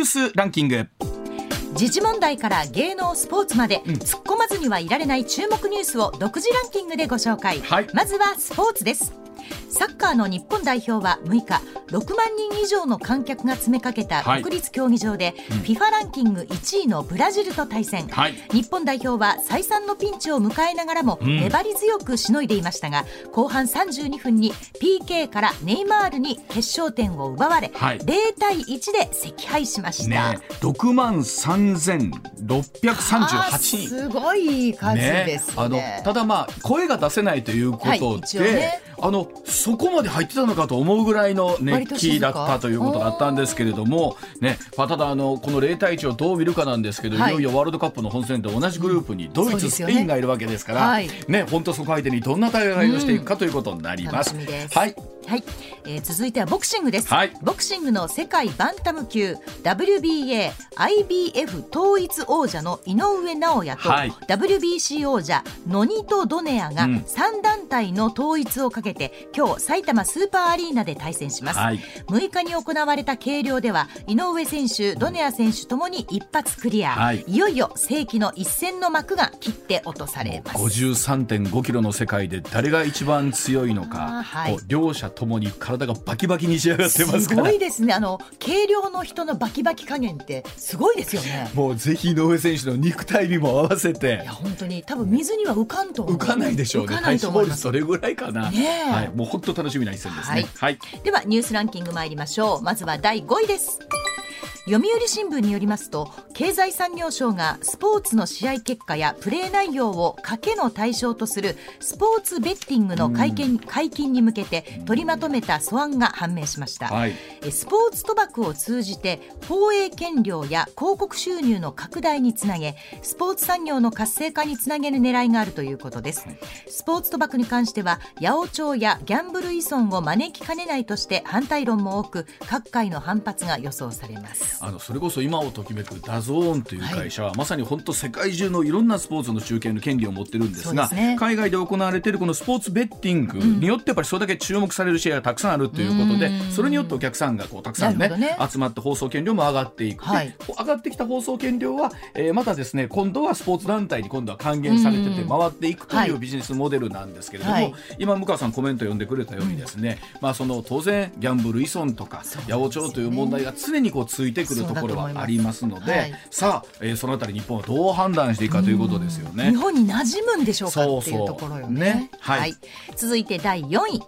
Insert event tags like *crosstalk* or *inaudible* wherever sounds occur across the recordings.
ュースランキング。時事問題から芸能スポーツまで、突っ込まずにはいられない注目ニュースを独自ランキングでご紹介、はい。まずはスポーツですサッカーの日本代表は6日6万人以上の観客が詰めかけたはい。国立競技場で、FIFA ランキング1位のブラジルと対戦、はい。日本代表は再三のピンチを迎えながらもん。粘り強くしのいでいましたが、後半32分に PK からネイマールに決勝点を奪われ、はい。0対1で惜敗しました。ね6万3638あー人すごい数ですね。あのただまあ声が出せないということで、はいね。あのそこまで入ってたのかと思うぐらいの熱気だったということだったんですけれども、ねまあ、ただあのこの0対1をどう見るかなんですけど、はい。い、よいよワールドカップの本戦で同じグループにドイツ、スペインがいるわけですから、はい。ね本当そこ相手にどんな戦いをしていくかということになります。楽しみです。はいはい、えー続いてはボクシングです、はい。ボクシングの世界バンタム級 WBA、IBF 統一王者の井上尚弥と、はい。WBC 王者ノニト・ドネアがうん。3団体の統一をかけて今日埼玉スーパーアリーナで対戦します、はい。6日に行われた計量では井上選手、ドネア選手ともに一発クリア、はい。いよいよ世紀の一戦の幕が切って落とされます。53.5キロの世界で誰が一番強いのか、はい。両者ともに体がバキバキに仕上がってますから。すごいですね。あの軽量の人のバキバキ加減ってすごいですよね。もうぜひ井上選手の肉体美も合わせて。いや本当に。多分水には浮かんと浮かないでしょうね。浮かないと思います。体脂肪率それぐらいかな、ねえ。はい、もう本当楽しみな一戦ですね。はい、ではニュースランキング参りましょう。まずは第5位です読売新聞によりますと経済産業省がスポーツの試合結果やプレー内容を賭けの対象とするスポーツベッティングの解禁解禁に向けて取りまとめた素案が判明しました、はい。えスポーツ賭博を通じて放映権料や広告収入の拡大につなげスポーツ産業の活性化につなげる狙いがあるということです。スポーツ賭博に関しては八百長やギャンブル依存を招きかねないとして反対論も多く各界の反発が予想されますあのそれこそ今をときめく DAZN という会社は、まさに本当世界中のいろんなスポーツの中継の権利を持ってるんですがね。海外で行われているこのスポーツベッティングによってやっぱりそれだけ注目される試合がたくさんあるということで、それによってお客さんがこうたくさんねね。集まって放送権料も上がっていく、ではい。上がってきた放送権料は、えーまたですね今度はスポーツ団体に今度は還元されてて回っていくとはい。いうビジネスモデルなんですけれども、はい。今向川さんコメント読んでくれたようにですね、まあその当然ギャンブル依存とか八百長という問題が常にこうついてくるところはありますので、はい。さあ、えーそのあたり日本はどう判断していくかということですよね。日。本に馴染むんでしょうかっていうところよね。ね。はい。続いて第4位。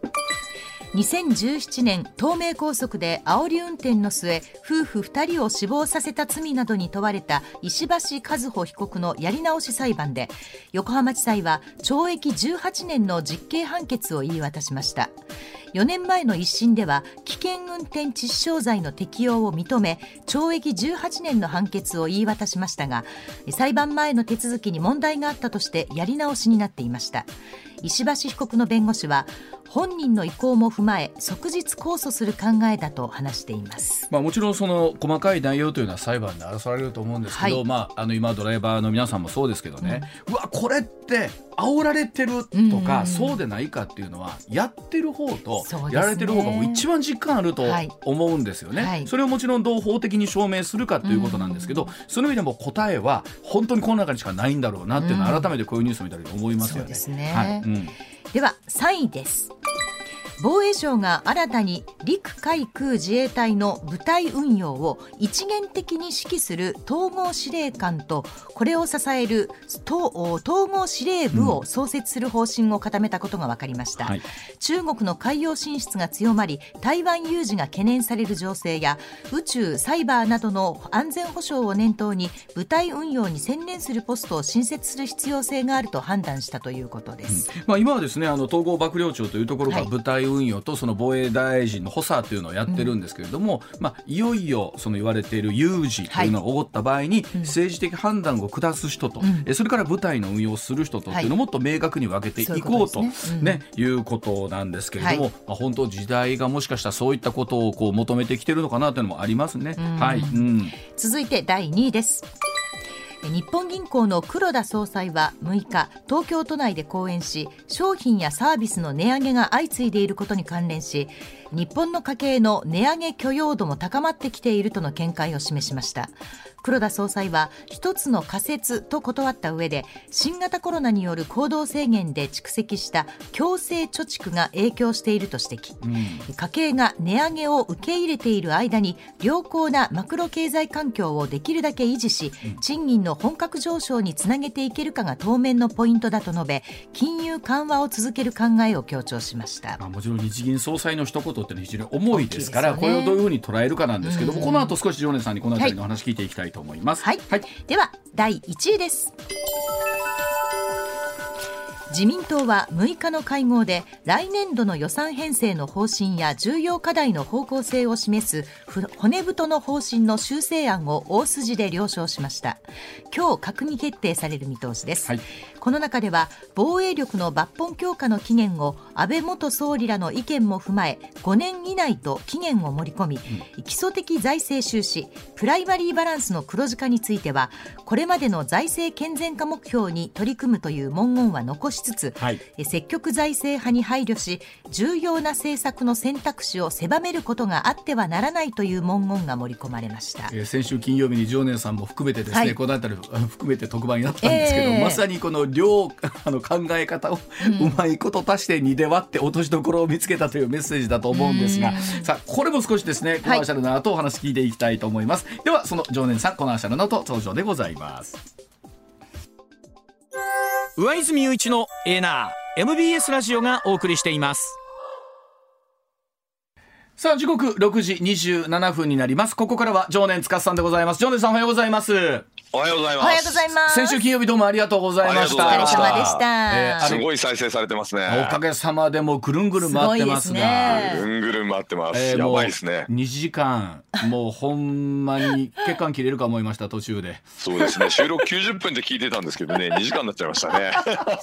2017年東名高速で煽り運転の末夫婦2人を死亡させた罪などに問われた石橋和歩被告のやり直し裁判で横浜地裁は懲役18年の実刑判決を言い渡しました4年前の一審では危険運転致死傷罪の適用を認め懲役18年の判決を言い渡しましたが裁判前の手続きに問題があったとしてやり直しになっていました。石橋被告の弁護士は本人の意向も踏まえ即日控訴する考えだと話しています。まあ、もちろんその細かい内容というのは裁判で争われると思うんですけど、はい。まあ、あの今ドライバーの皆さんもそうですけどね、うわこれって煽られてるとか、うん。そうでないかっていうのはやってる方とやられてる方がもう一番実感あるとはい。思うんですよね、はい。それをもちろんどう法的に証明するかということなんですけど、その意味でも答えは本当にこの中にしかないんだろうなっていうのは改めてこういうニュースを見たり思いますよね。そうね。はい。うん。では3位です防衛省が新たに陸海空自衛隊の部隊運用を一元的に指揮する統合司令官とこれを支える統統合司令部を創設する方針を固めたことが分かりました、はい。中国の海洋進出が強まり台湾有事が懸念される情勢や宇宙サイバーなどの安全保障を念頭に部隊運用に専念するポストを新設する必要性があると判断したということです、まあ、今はですねあの統合幕僚長というところがはい。部隊運用とその防衛大臣の補佐というのをやってるんですけれども、いまあ、いよいよその言われている有事というのが起こった場合に、政治的判断を下す人と、ん。えそれから部隊の運用をする人とっていうのをもっと明確に分けていこうとことですね。うん。ねいうことなんですけれども、はい。まあ、本当時代がもしかしたらそういったことをこう求めてきてるのかなというのもありますね。はい、うん、続いて第2位です日本銀行の黒田総裁は6日東京都内で講演し商品やサービスの値上げが相次いでいることに関連し日本の家計の値上げ許容度も高まってきているとの見解を示しました。黒田総裁は一つの仮説と断った上で新型コロナによる行動制限で蓄積した強制貯蓄が影響していると指摘、うん、家計が値上げを受け入れている間に良好なマクロ経済環境をできるだけ維持し、賃金の本格上昇につなげていけるかが当面のポイントだと述べ金融緩和を続ける考えを強調しました。もちろん日銀総裁の一言って非常に重いですから、ね、これをどういうふうに捉えるかなんですけども、うん、この後少し常念さんにこの辺りの話聞いていきたいと思います。はい、はい、では第1位です。自民党は6日の会合で来年度の予算編成の方針や重要課題の方向性を示す骨太の方針の修正案を大筋で了承しました。今日閣議決定される見通しです、はい、この中では防衛力の抜本強化の期限を安倍元総理らの意見も踏まえ5年以内と期限を盛り込み、うん、基礎的財政収支プライマリーバランスの黒字化についてはこれまでの財政健全化目標に取り組むという文言は残しつつ、はい、積極財政派に配慮し重要な政策の選択肢を狭めることがあってはならないという文言が盛り込まれました、えー、先週金曜日に常念さんも含めてですね、はい、この辺り含めて特番になったんですけど、えー、まさにこの両あの考え方をうまいこと足して2で割って落としどころを見つけたというメッセージだと思うんですが、さあこれも少しですねコマーシャルの後お話聞いていきたいと思います、はい、ではその常念さんコマーシャルの後登場でございます。上泉雄一のエーナー MBS ラジオがお送りしています。さあ時刻6時27分になります。ここからは常年司さんでございます。常年さんおはようございますおはようございます。おはようございます。先週金曜日どうもありがとうございました。お疲れ様でした。えー、すごい再生されてますね。おかげさまでもぐるんぐる回ってますが。ね、ぐるんぐるん回ってます。えー、やばいですね。2時間、もうほんまに血管切れるか思いました途中で。そうですね。収録90分で聞いてたんですけどね、2時間になっちゃいましたね。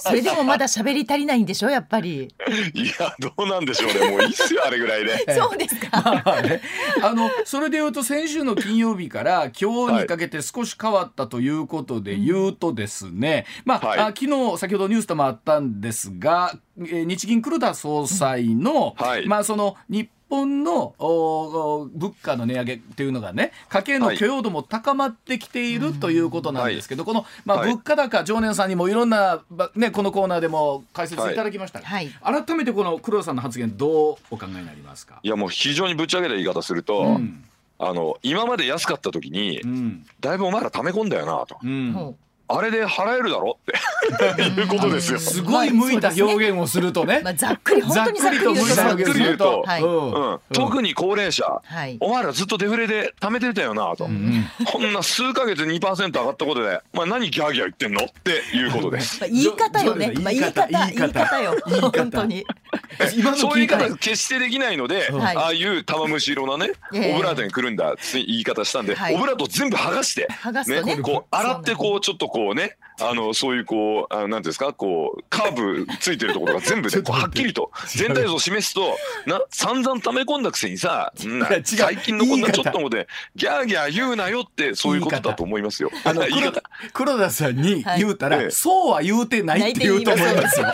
それでもまだ喋り足りないんでしょやっぱり。*laughs* いやどうなんでしょうね。もういいっすよあれぐらいで。*laughs* そうですか。まあね、あのそれで言うと先週の金曜日から今日にかけて少し変わったということで言うとですね、まあ、はい、あ昨日先ほどニュースでもあったんですが、えー、日銀黒田総裁の、はい、まあその日本の物価の値上げっていうのがね家計の許容度も高まってきている、はい、ということなんですけど、この、まあ、物価高、常念さんにもいろんな、ね、このコーナーでも解説いただきました、はい、改めてこの黒田さんの発言どうお考えになりますか？いやもう非常にぶち上げた言い方すると、うんあの今まで安かった時に、うん、だいぶお前ら溜め込んだよなと。うん。あれで払えるだろって。*laughs* いうことですよ。すごい向いた表現をするとね。まあ、ざっくり本当にざっくりざっくり言うと、はい。うん、特に高齢者、はい、お前らずっとデフレで貯めてたよなと、うん、こんな数か月2%上がったことで、まあ何ギャーギャー言ってんのっていうことです。まあ、言い方よね。まあ、言い方言い方。よ。本当に。*laughs* 今そういう言い方決してできないので、はい、ああいう玉虫色なね、オブラートにくるんだ言い方したんで、はい、オブラート全部剥がして、ね、ね、こう洗ってこうちょっとこうねあのそういうこうあなんですかこうカーブついてるところが全部でこう *laughs* はっきりと全体像を示すとな *laughs* 散々溜め込んだくせにさ最近のこんなちょっともでギャーギャー言うなよってそういうことだと思いますよ。あの黒田黒田さんに言うたら、はい、そうは言うてないって言うと思いますよ。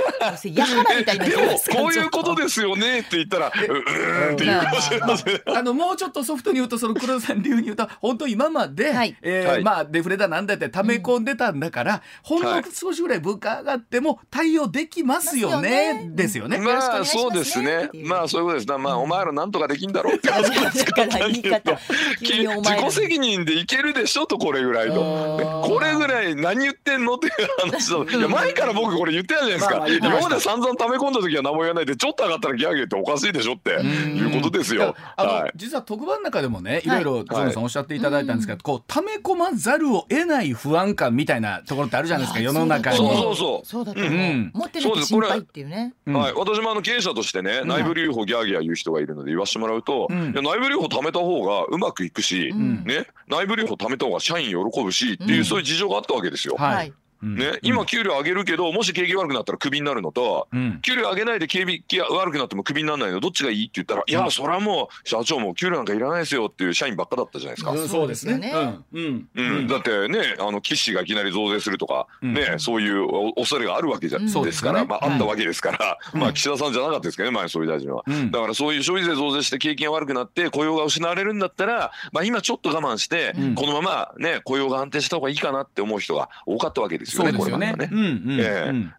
でもこういうことですよねって言ったらううんって言うかもしれません。*laughs* あのもうちょっとソフトに言うとその黒田さん流に言うと本当今まで、はい、えーはい、まあデフレだなんだって溜め込んでたんだから、ほんの少しぐらい物価上がっても対応できますよね、ですよね。まあそうですね。まあそういうことです。まあお前らなんとかできんだろうって話ですから自己責任でいけるでしょとこれぐらいの。これぐらい何言ってんのっていう話だ。いや前から僕これ言ってたじゃないですか。今まで散々溜め込んだ時は何も言わないでちょっと上がったらギャーギャーっておかしいでしょっていうことですよ。はい。実は特番の中でもねいろいろゾノさんおっしゃっていただいたんですけど、こう溜め込まざるを得ない不安感みたいなところってあるじゃないですか世の中に。そうそうそう。そうだと思う。持ってない心配っていうね。はい。私もあの経営者としてね、内部留保ギャーギャー言う人がいるので言わしてもらうと、内部留保貯めた方がうまくいくし、ね、内部留保貯めた方が社員喜ぶしっていうそういう事情があったわけですよ。はい。ね、今給料上げるけどもし景気悪くなったらクビになるのと、給料上げないで景気悪くなってもクビにならないのどっちがいいって言ったら、いやそれはもう社長も給料なんかいらないですよっていう社員ばっかだったじゃないですか。そうですね。うん。うん。だってねあの岸がいきなり増税するとか、ねそういう恐れがあるわけじゃ、ですから、まああったわけですから、まあ岸田さんじゃなかったですけどね前総理大臣は、だからそういう消費税増税して景気が悪くなって雇用が失われるんだったら、まあ今ちょっと我慢して、このままね雇用が安定した方がいいかなって思う人が多かったわけですよね。これね。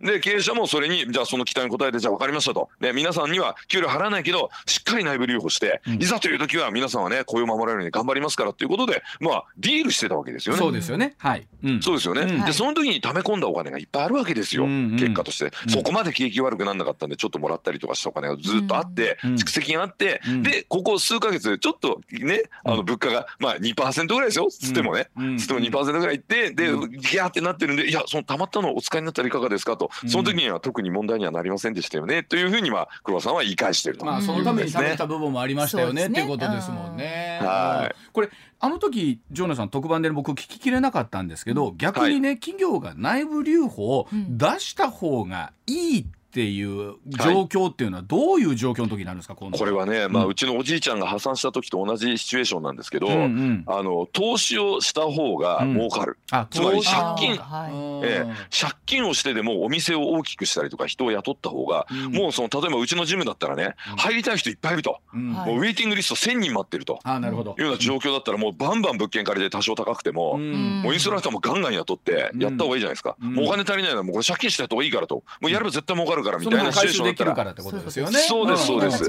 で経営者もそれにじゃあその期待に応えてじゃあ分かりましたと。で皆さんには給料払わないけどしっかり内部留保して、いざという時は皆さんはね雇用を守られるように頑張りますからっていうことでまあディールしてたわけですよね。そうですよね。はい。そうですよね。でその時に溜め込んだお金がいっぱいあるわけですよ。結果として、そこまで景気悪くならなかったんでちょっともらったりとかしたお金がずっとあって、蓄積があって、でここ数か月ちょっとねあの物価がまあ2%ぐらいですよつってもね、つっても2%ぐらいいってでギャーってなってるんでいやそのたまったのをお使いになったらいかがですか？とその時には特に問題にはなりませんでしたよね。というふうにまあ黒田さんは言い返していると。まあそのために食べた部分もありましたよねっていうことですもんね。はい、これあの時ジョーナさん特番で僕聞ききれなかったんですけど逆にね、はい、企業が内部留保を出した方がいいってっていう状況っていうのはどういう状況の時になるんですか、これはね、まあ、うちのおじいちゃんが破産した時と同じシチュエーションなんですけど、うんうん、あの投資をした方が儲かる、うん、つまり借金、ええ、借金をしてでもお店を大きくしたりとか人を雇った方が、うん、もうその例えばうちのジムだったらね、入りたい人いっぱいいると、もうウェイティングリスト1000人待ってると。あなるほど。いうような状況だったらもうバンバン物件借りて多少高くても、もうインストラクターもガンガン雇ってやった方がいいじゃないですか、もうお金足りないのはもうこれ借金した方がいいからと。もうやれば絶対儲かるからみたいなシチュエーションできるからってことですよね。そうですそうです。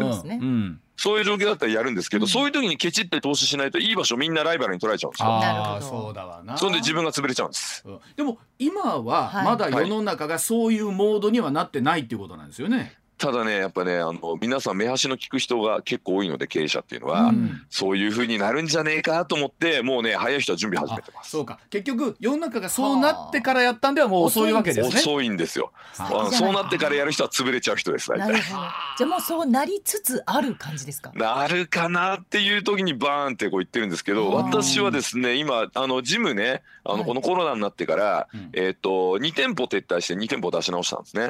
そういう状況だったらやるんですけど、そういう時にケチって投資しないといい場所みんなライバルに取られちゃうんですよ。ああそうだわな。そんで自分が潰れちゃうんです。でも今はまだ世の中がそういうモードにはなってないっていうことなんですよね。ただねやっぱねあの皆さん目端の利く人が結構多いので経営者っていうのは、うん、そういうふうになるんじゃねえかと思ってもうね早い人は準備始めてます。そうか。結局世の中がそうなってからやったんではもう遅いわけですね。遅いんですよ。そうなってからやる人は潰れちゃう人です大体。じゃあもうそうなりつつある感じですか？なるかなっていう時にバーンってこう言ってるんですけど私はですね今あのジムねあのこのコロナになってから、はい、えっ、ー、と2店舗撤退して2店舗出し直したんですね。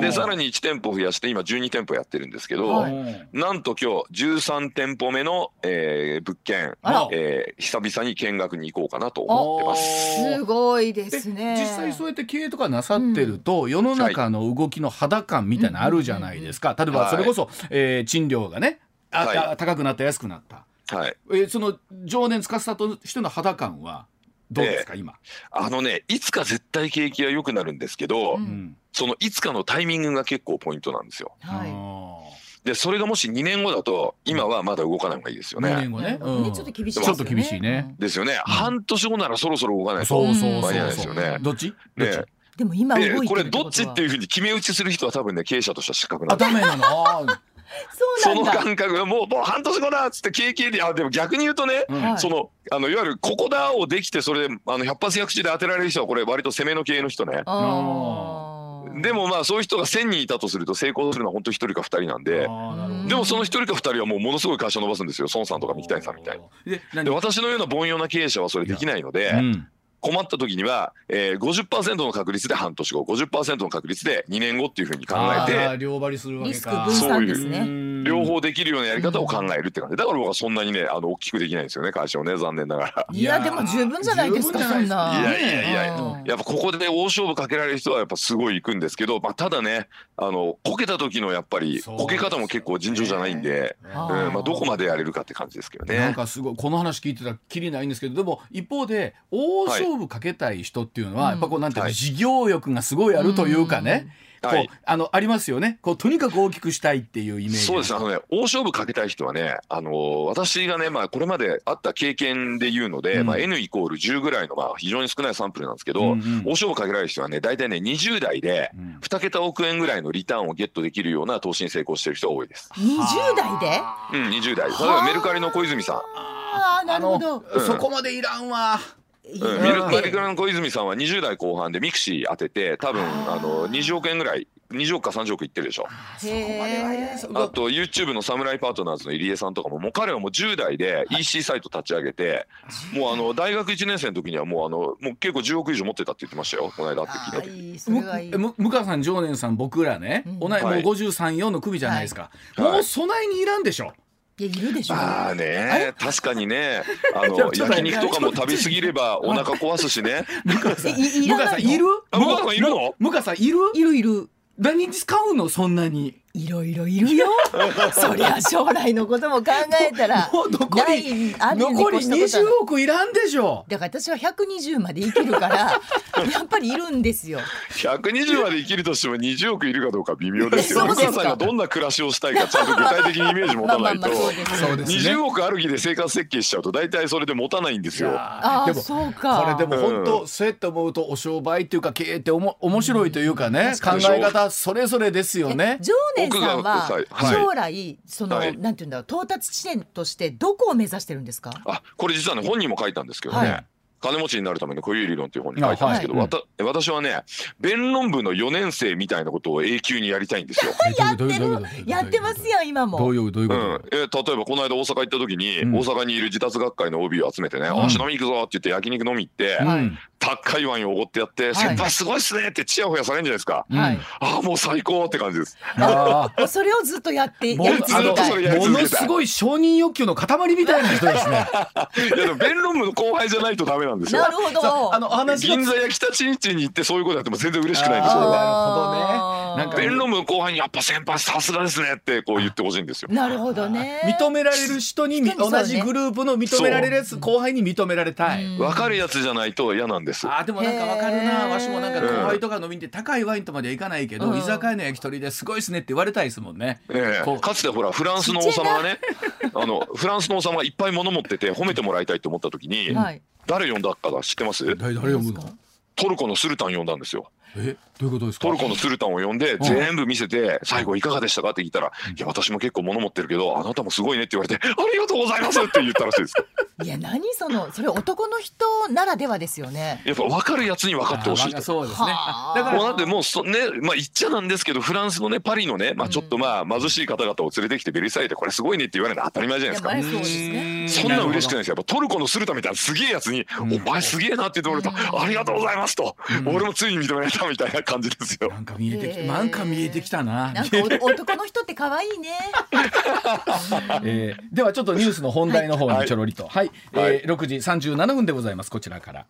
でさらに1店舗増やして今12店舗やってるんですけど、はい、なんと今日13店舗目の、えー、物件、えー、久々に見学に行こうかなと思ってます。すごいですね。実際そうやって経営とかなさってると、うん、世の中の動きの肌感みたいなのあるじゃないですか。例えばそれこそ、はい、えー、賃料がねあ、はい、高くなった安くなった。はい、えー、その常年司としての肌感はどうですか、今？あのねいつか絶対景気は良くなるんですけど、うん、そのいつかのタイミングが結構ポイントなんですよ。はいでそれがもし2年後だと今はまだ動かない方がいいですよね。2年後ね、うん、ちょっと厳しい、ね、ちょっと厳しいね。ですよね。半年後ならそろそろ動かないと間に合ないですよね。どっち？ね。でも今動いてるこれどっちっていうふうに決め打ちする人は多分ね経営者としては失格なんだ。ダメなの？その感覚がもうもう半年後だっつって経験であでも逆に言うとね、うん、そのあのいわゆるここだをできてそれであの百発百中で当てられる人はこれ割と攻めの系の人ね。でもまあそういう人が1,000人いたとすると成功するのは本当1人か2人なんで。でもその1人か2人はもうものすごい会社伸ばすんですよ。孫さんとか三木谷さんみたいに。で私のような凡庸な経営者はそれできないので、困った時には、えー、50%の確率で半年後50%の確率で2年後っていうふうに考えて両張りするわけか。そういう両方できるようなやり方を考えるって感じだから僕はそんなにねあの大きくできないんですよね会社をね残念ながら。いやでも十分じゃないですかそんな。いやいやいややっぱここで大勝負かけられる人はやっぱすごい行くんですけど、まあ、ただねあのこけた時のやっぱりこけ方も結構尋常じゃないんで、うんまあ、どこまでやれるかって感じですけどね。なんかすごいこの話聞いてたらきりないんですけどでも一方で大勝負かけたい人人っていうのは、やっぱこうなんていうの、事業欲がすごいあるというかね、こう、あのありますよね。こうとにかく大きくしたいっていうイメージ。そうです。あのね、大勝負かけたい人はね、あの私がね、まあこれまであった経験で言うので、うん、まあ N イコール10ぐらいのまあ非常に少ないサンプルなんですけど、うんうん、大勝負かけられる人はね、大体ね20代で2桁億円ぐらいのリターンをゲットできるような投資に成功してる人が多いです。20代で？うん、20代。例えばメルカリの小泉さん。ああ、なるほど。そこまでいらんわ。ミルクカリカラの小泉さんは20代後半で mixi 当てて多分あの20億円ぐらい20億か30億いってるでしょ。あと YouTube のサムライパートナーズの入江さんとかももう彼はもう10代で EC サイト立ち上げて、もうあの大学1年生の時にはもうあのもう結構10億以上持ってたって言ってましたよ。この間って聞いた向川さん常念さん僕らね、同いもう534の首じゃないですか、もう備えにいらんでしょ。いやいるでしょう、ああね確かにね *laughs* あの焼肉とかも食べ過ぎればお腹壊すしね。向川さんいる？向川さんいるの？向川さんいる？いるいる。何に使うの？そんなにいろいろいるよ。*laughs* そりゃ将来のことも考えたら *laughs* もう残り残り20億いらんでしょ。だから私は120まで生きるから *laughs* やっぱりいるんですよ。120まで生きるとしても20億いるかどうか微妙ですよ。お母さんがどんな暮らしをしたいかちゃんと具体的にイメージ持たないと。20億ある日で生活設計しちゃうと大体それで持たないんですよああそうかこれでも本当、うん、そうやって思うとお商売っていうか経営っておも面白いというかね、考え方それぞれですよね常年さんは将来その、なんていうんだろう到達地点としてどこを目指してるんですか？あこれ実はね本人も書いたんですけどね、金持ちになるための固有理論という本に書いたんですけど、はい。うん、私はね弁論部の4年生みたいなことを永久にやりたいんですよ。やってる？やってますよ今も。どういうどういうこと、うん、え例えばこの間大阪行った時に、うん、大阪にいる自達学会の OB を集めてね「うん、足飲み行くぞ」って言って焼肉飲み行って、高いワインをおごってやって「先輩すごいっすね」ってちやほやされるんじゃないですか。はい、ああもう最高って感じです。あ *laughs* それをずっとやってやり続けたい。ものすごい承認欲求の塊みたいな人ですね。*laughs* いやでも弁論部の後輩じゃないとダメなんですよ。なるほど。あの話銀座や北新地に行ってそういうことやっても全然嬉しくないんですよ。なるほどね。なんか弁論部の後輩にやっぱ先輩さすがですねってこう言ってほしいんですよ。なるほどね。認められる人に同じグループの認められるやつ後輩に認められたい。わかるやつじゃないと嫌なんです。あでもなんかわかるな。わしもなんか後輩とか飲みに高いワインとまではいかないけど、居酒屋の焼き鳥ですごいですねって言われたいですもんね。ええ、かつてほらフランスの王様がね、あのフランスの王様がいっぱい物持ってて褒めてもらいたいと思った時に、誰呼んだか知ってます？誰誰呼ぶの？トルコのスルタン呼んだんですよ。え？どういうことですか？トルコのスルタンを呼んで全部見せて最後いかがでしたかって聞いたら「いや私も結構物持ってるけどあなたもすごいね」って言われて「ありがとうございます」って言ったらしいです。いや何そのそれ男の人ならではですよね。やっぱ分かるやつに分かってほしいそうですね。だからもうだってもうそねまあ言っちゃなんですけどフランスのねパリのねまあちょっとまあ貧しい方々を連れてきてベルサイユでこれすごいねって言われるの当たり前じゃないですか。そんな嬉しくないですよ。やっぱトルコのスルタンみたいなすげえやつに「お前すげえな」って言ってもらうと「ありがとうございます」と「俺もついに認められた」みたいな感じでですよ。なんか見えてき、なんか見えてきたな。なんか *laughs* 男の人って可愛いね。*laughs* えー、ではちょっとニュースの本題の方にちょろりと、はい、はい、えー、6時37分でございます。こちらから。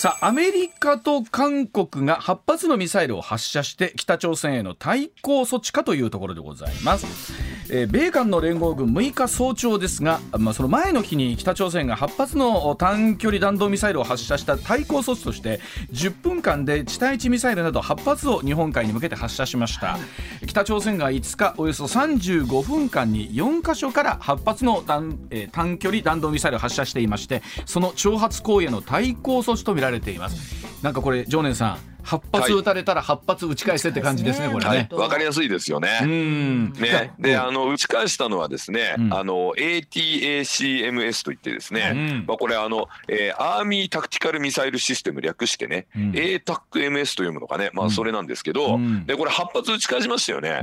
さあアメリカと韓国が8発のミサイルを発射して北朝鮮への対抗措置かというところでございます、えー、米韓の連合軍6日早朝ですが、まあ、その前の日に北朝鮮が8発の短距離弾道ミサイルを発射した対抗措置として10分間で地対地ミサイルなど8発を日本海に向けて発射しました、北朝鮮が5日およそ35分間に4カ所から8発の短,、えー、短距離弾道ミサイルを発射していましてその挑発行為への対抗措置とみられられています。なんかこれ常念さん8発撃たれたら8発打ち返せって感じですね、はい、これね。わ、はい、かりやすいですよね。ね、で、あの打ち返したのはですね、うん、あの ATACMS といってですね、うん、まあこれあの、えー、アーミータクティカルミサイルシステム略してね、うん、ATACMS というものがね、まあそれなんですけど、でこれ8発打ち返しましたよね。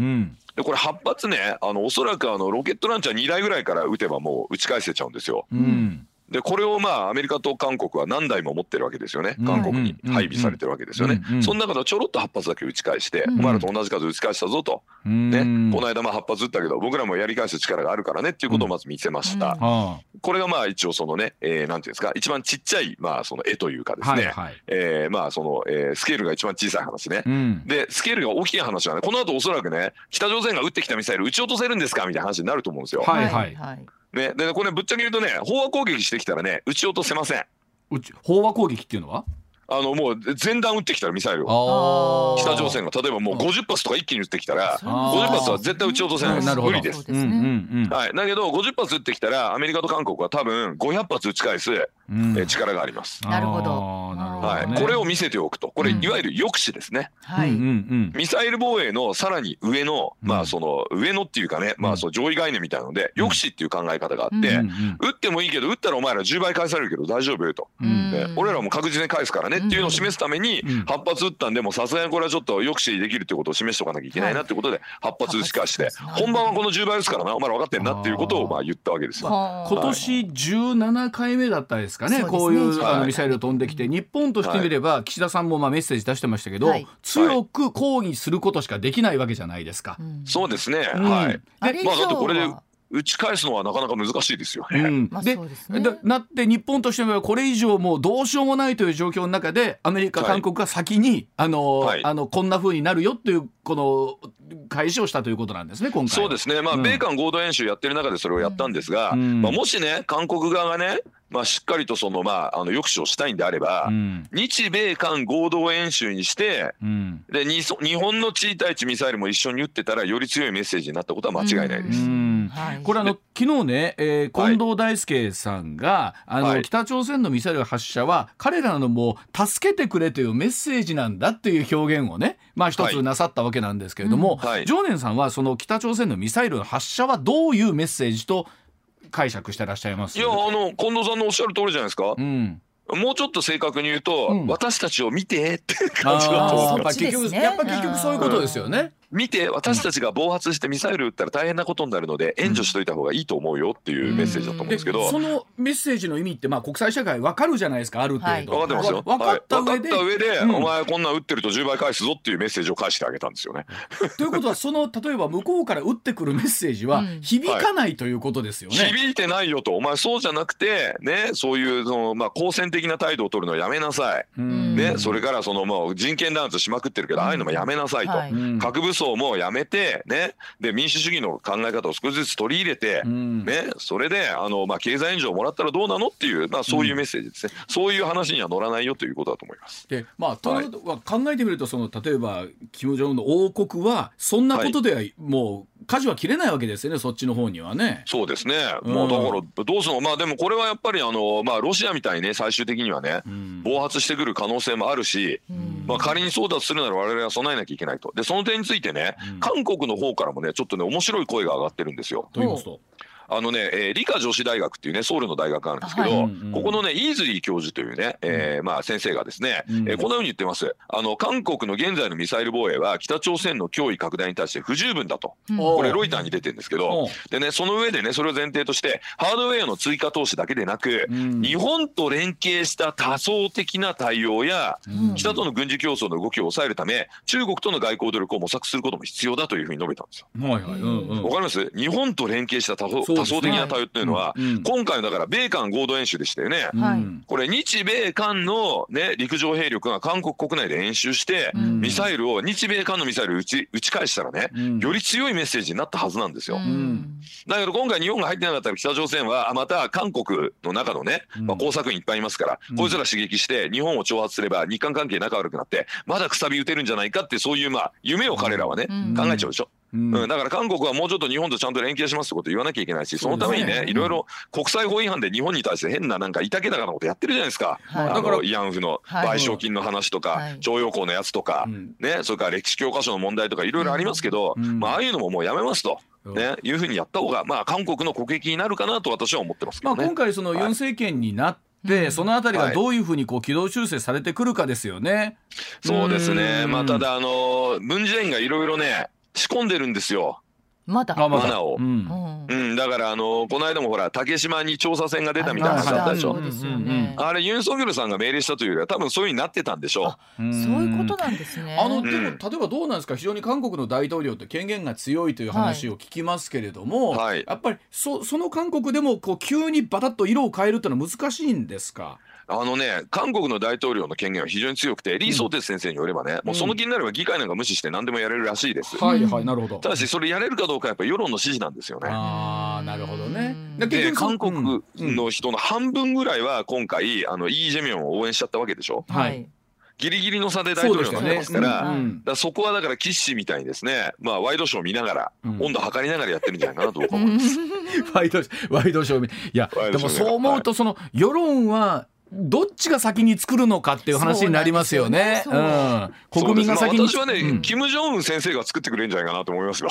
でこれ8発ね、あのおそらくあのロケットランチャー2台ぐらいから撃てばもう打ち返せちゃうんですよ。うんでこれをまあアメリカと韓国は何台も持ってるわけですよね。韓国に配備されてるわけですよね、その中でちょろっと8発だけ打ち返して、お前らと同じ数打ち返したぞと、ね、この間まあ8発撃ったけど僕らもやり返す力があるからねっていうことをまず見せました、これがまあ一応そのね、えー、なんていうんですか一番ちっちゃいまあその絵というかですね、はいはい、えー、まあその、えー、スケールが一番小さい話ね、でスケールが大きい話はねこの後おそらくね北朝鮮が撃ってきたミサイル撃ち落とせるんですかみたいな話になると思うんですよ。はい。はい、はいね、でこれぶっちゃけ言うとね飽和攻撃してきたらね撃ち落とせません。飽和攻撃っていうのは？あのもう前段撃ってきたらミサイルを。北朝鮮が。例えばもう50発とか一気に撃ってきたら50発は絶対撃ち落とせないです。無理です。はい、だけど50発撃ってきたらアメリカと韓国は多分500発撃ち返す、え力があります。なるほど。はい、これを見せておくと。これ、いわゆる抑止ですね、はい、ミサイル防衛のさらに上のまあその上のっていうかね、まあその上位概念みたいなので抑止っていう考え方があって、撃ってもいいけど撃ったらお前ら10倍返されるけど大丈夫よと、で俺らも確実に返すからねっていうのを示すために8発撃ったんでもさすがにこれはちょっと抑止できるってことを示しておかなきゃいけないなってことで8発撃ち返して本番はこの10倍ですからな。お前ら分かってんなっていうことをまあ言ったわけですよ。今年17回目だったですかね。こういうあのミサイル飛んできて日本としてみれば岸田さんもまあメッセージ出してましたけど強く抗議することしかできないわけじゃないですか。そうですね、はい。まあだってこれで打ち返すのはなかなか難しいですよね。うん、で、ね、なって日本としてはこれ以上もうどうしようもないという状況の中でアメリカ、韓国が先に、あの、はい、あのこんなふうになるよっていうこの開始をしたということなんですね今回。そうですね、まあ、米韓合同演習やってる中でそれをやったんですが、うん、まあ、もしね韓国側がねまあ、しっかりとその、まあ、あの抑止をしたいんであれば、うん、日米韓合同演習にして、うん、で日本の地位対地ミサイルも一緒に撃ってたらより強いメッセージになったことは間違いないです。これあの昨日ね、えー、近藤大輔さんが、はい、あの、北朝鮮のミサイル発射は彼らのもう助けてくれというメッセージなんだっていう表現をね、まあ、一つなさったわけなんですけれども、はい、常念さんはその北朝鮮のミサイルの発射はどういうメッセージと解釈してらっしゃいます？いやあの近藤さんのおっしゃる通りじゃないですか。うん。もうちょっと正確に言うと、うん、私たちを見てって感じだと思う。やっぱ結局、やっぱ結局そういうことですよね。見て私たちが暴発してミサイル撃ったら大変なことになるので援助しといた方がいいと思うよっていうメッセージだと思うんですけど、うん、そのメッセージの意味ってまあ国際社会分かるじゃないですかある程度、はい、分かってますよ。分かった上で。うん、お前こんなん撃ってると10倍返すぞっていうメッセージを返してあげたんですよね。ということはその例えば向こうから撃ってくるメッセージは響かないということですよね。はい、響いてないよと。お前そうじゃなくてねそういうそのまあ好戦的な態度を取るのはやめなさい。ねそれからそのもう人権弾圧しまくってるけどああいうのもやめなさいと、核武装もやめてて、ね、で民主主義の考え方を少しずつ取り入れて、うん、ね、それであの、まあ、経済援助をもらったらどうなのっていう、まあ、そういうメッセージですね、うん、そういう話には乗らないよということだと思います。でまあ、はい、考えてみるとその例えば金正恩の王国はそんなことではもう、舵は切れないわけですよね、そっちの方にはね。そうですね、うん、もうだからどうするの、まあ、でもこれはやっぱりあの、まあ、ロシアみたいにね、最終的にはね、暴発してくる可能性もあるし、まあ、仮に争奪するなら、我々は備えなきゃいけないと。で、その点についてね、韓国の方からもね、ちょっとね、面白い声が上がってるんですよ。と言いますとあのね、えー、理科女子大学っていうね、ソウルの大学があるんですけど、はい、ここのね、イーズリー教授というね、えー、まあ先生がですね、うん、えー、こんなふうに言ってます。あの、韓国の現在のミサイル防衛は北朝鮮の脅威拡大に対して不十分だと。うん、これロイターに出てるんですけど、でね、その上でね、それを前提として、ハードウェアの追加投資だけでなく、うん、日本と連携した多層的な対応や、北との軍事競争の動きを抑えるため、中国との外交努力を模索することも必要だというふうに述べたんですよ。はいはい。わ、かります？日本と連携した多層多層的な対応っていうのは、今回のだから米韓合同演習でしたよね。これ日米韓のね陸上兵力が韓国国内で演習して、ミサイルを日米韓のミサイル打ち打ち返したらね、より強いメッセージになったはずなんですよ。だけど今回日本が入ってなかったら北朝鮮はまた韓国の中のね、まあ、工作員いっぱいいますから、こいつら刺激して日本を挑発すれば日韓関係仲悪くなってまだくさび打てるんじゃないかってそういうまあ夢を彼らはね、考えちゃうでしょ。うん、だから韓国はもうちょっと日本とちゃんと連携しますってこと言わなきゃいけないし、そのためにね、いろいろ国際法違反で日本に対して変ななんかいたけだかなことやってるじゃないですか。はい、あの慰安婦の賠償金の話とか、徴用工のやつとか、ね、それから歴史教科書の問題とかいろいろありますけど、まあ、ああいうのももうやめますと。ね、いうふうにやった方が、まあ、韓国の国益になるかなと私は思ってます、ね、まあ、今回、そのユン政権になって、はい、そのあたりがどういうふうにこう軌道修正されてくるかですよね。はい、そうですね、まあ、ただ、あの文在寅がいろいろね、仕込んでるんですよ。まだ？マナを、うん、うん、だからあのこの間もほら竹島に調査船が出たみたいな話あったでしょ、あれユン・ソギョルさんが命令したというよりは多分そういうふうになってたんでしょ。うそういうことなんですね。あのでも例えばどうなんですか？非常に韓国の大統領って権限が強いという話を聞きますけれども、はい、やっぱりそその韓国でもこう急にバタッと色を変えるっていうのは難しいんですか？あのね、韓国の大統領の権限は非常に強くて、李相哲先生によればね、うん、もうその気になれば議会なんか無視して何でもやれるらしいです。はいはい、なるほど。ただし、それやれるかどうかやっぱ世論の支持なんですよね。ああ、なるほどね。で、韓国の人の半分ぐらいは今回、あの、イ・ジェミョンを応援しちゃったわけでしょ？はい。ギリギリの差で大統領になってますから、ねうん、だそこはだから、岸みたいにですね、まあ、ワイドショー見ながら、うん、温度測りながらやってるんじゃないかなと僕は思います。*laughs* ワイド、ワイドショーいや、でもそう思うと、その、世論は、どっちが先に作るのかっていう話になりますよね。うよねうん、国民が先に。私はね、うん、金正恩先生が作ってくれるんじゃないかなと思いますよ。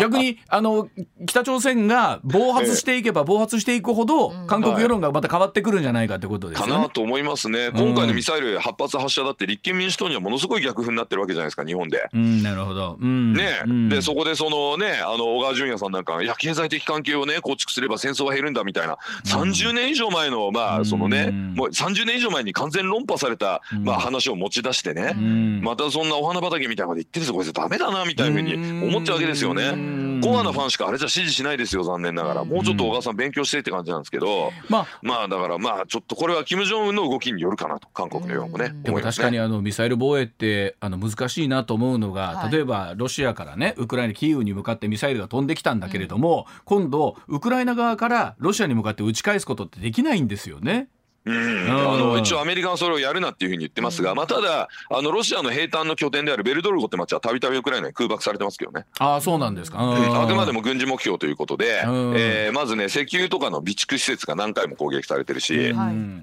逆にあの北朝鮮が暴発していけば暴発していくほど、韓国世論がまた変わってくるんじゃないかってことですね。かなと思いますね。今回のミサイル8発発射だって立憲民主党にはものすごい逆風になってるわけじゃないですか日本で。うん、なるほど。うん、ね、でそこでそのねあの小川淳也さんなんかいや経済的関係をね構築すれば戦争は減るんだみたいな、うん、30年以上前のまあそのね、もう30年以上前に完全論破された、まあ、話を持ち出してね、またそんなお花畑みたいなこと言ってるぞこれダメだなみたいなふうに思っちゃうわけですよね。コアなファンしかあれじゃ支持しないですよ残念ながらもうちょっと小川さん勉強してって感じなんですけど、まあ、まあだからまあちょっとこれは金正恩の動きによるかなと韓国の世論もね。でも確かにあのミサイル防衛ってあの難しいなと思うのが、例えばロシアからねウクライナキーウに向かってミサイルが飛んできたんだけれども、今度ウクライナ側からロシアに向かって撃ち返すことってできないんですよね。うん、あの一応アメリカはそれをやるなっていうふうに言ってますが、まあ、ただあのロシアの兵隊の拠点であるベルドルゴって町はたびたびウクライナに空爆されてますけどね。ああそうなんですか、あくまでも軍事目標ということで、えー、まずね石油とかの備蓄施設が何回も攻撃されてるし、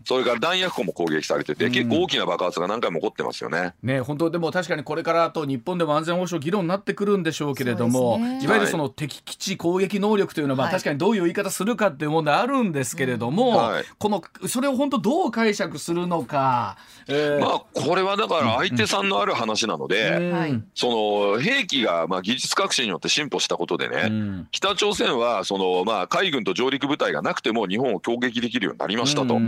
それから弾薬庫も攻撃されてて、結構大きな爆発が何回も起こってますよね。ね本当でも確かにこれからと日本でも安全保障議論になってくるんでしょうけれども、ね、いわゆるその敵基地攻撃能力というのは、まあ、確かにどういう言い方するかっていう問題あるんですけれども、はい、このそれを本当どう解釈着するのか、えー、まあこれはだから相手さんのある話なので、うん、その兵器がまあ技術革新によって進歩したことでね、うん、北朝鮮はそのまあ海軍と上陸部隊がなくても日本を攻撃できるようになりましたと。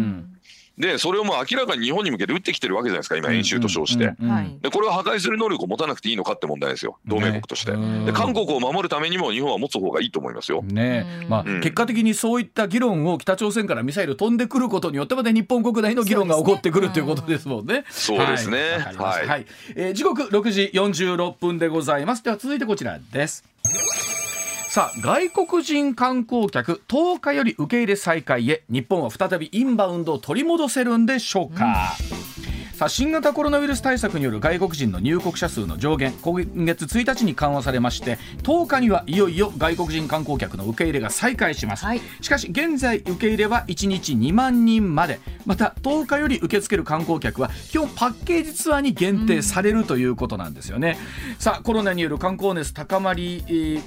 うんでそれをもう明らかに日本に向けて撃ってきてるわけじゃないですか今演習と称して、でこれを破壊する能力を持たなくていいのかって問題ですよ同盟国として、で韓国を守るためにも日本は持つ方がいいと思いますよ。ねまあ、結果的にそういった議論を北朝鮮からミサイル飛んでくることによってまで日本国内の議論が起こってくるということですもんね。そうですね。はい。はい、えー、時刻6時46分でございます。では続いてこちらです。さあ外国人観光客10日より受け入れ再開へ日本は再びインバウンドを取り戻せるんでしょうか、うんさあ新型コロナウイルス対策による外国人の入国者数の上限今月1日に緩和されまして10日にはいよいよ外国人観光客の受け入れが再開します、はい、しかし現在受け入れは1日2万人まで。また10日より受け付ける観光客は基本パッケージツアーに限定されるということなんですよね、うん、さあコロナによる観光熱高まり、えー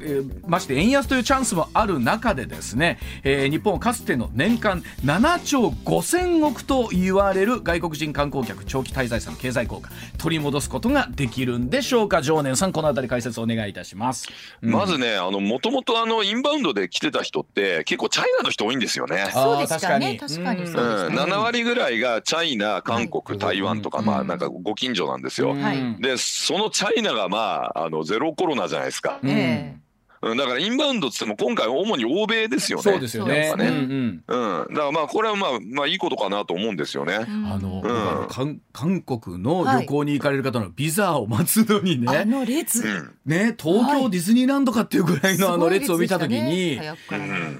えー、まして円安というチャンスもある中でですね、えー、日本かつての年間7兆5000億と言われる外国人観光光客長期滞在者の経済効果取り戻すことができるんでしょうか？常念さんこのあたり解説お願いいたします、うん、まずねあのもともとあのインバウンドで来てた人って結構チャイナの人多いんですよね。そうですかね。確かに。そうです、うん、7割ぐらいがチャイナ韓国、台湾とか、まあなんかご近所なんですよ、でそのチャイナがまああのゼロコロナじゃないですか、うんうん、だからインバウンドっつっても今回主に欧米ですよね。そうですよね。ね。うん、うん、だからまあこれはまあまあいいことかなと思うんですよね。あの、うん、韓国の旅行に行かれる方のビザを待つのにね、はい、あの列、ね東京ディズニーランドかっていうぐらいのあの列を見たときに、ね、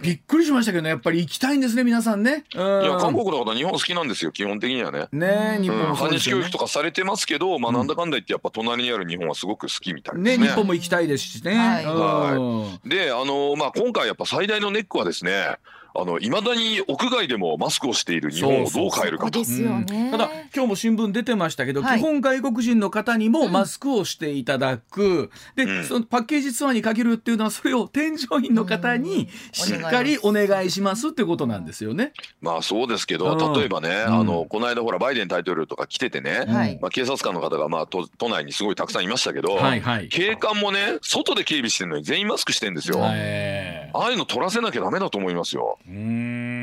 びっくりしましたけどねやっぱり行きたいんですね皆さんね。いや韓国の方日本好きなんですよ基本的にはね。ね日本、反日教育とかされてますけど、まあなんだかんだ言ってやっぱ隣にある日本はすごく好きみたいですね。ね日本も行きたいですしね。はい。であのまあ、今回やっぱ最大のネックはですねあの未だに屋外でもマスクをしている日本をどう変えるかと。ただ今日も新聞出てましたけど、はい、基本外国人の方にもマスクをしていただく、うん、で、そのパッケージツアーに限るっていうのはそれを添乗員の方にしっかりお願いしますってことなんですよね。まあそうですけど、例えばね、あのこの間ほらバイデン大統領とか来ててね、まあ、警察官の方がまあ都都内にすごいたくさんいましたけど、はいはい、警官もね外で警備してるのに全員マスクしてるんですよ。ああいうの取らせなきゃダメだと思いますよ。うん。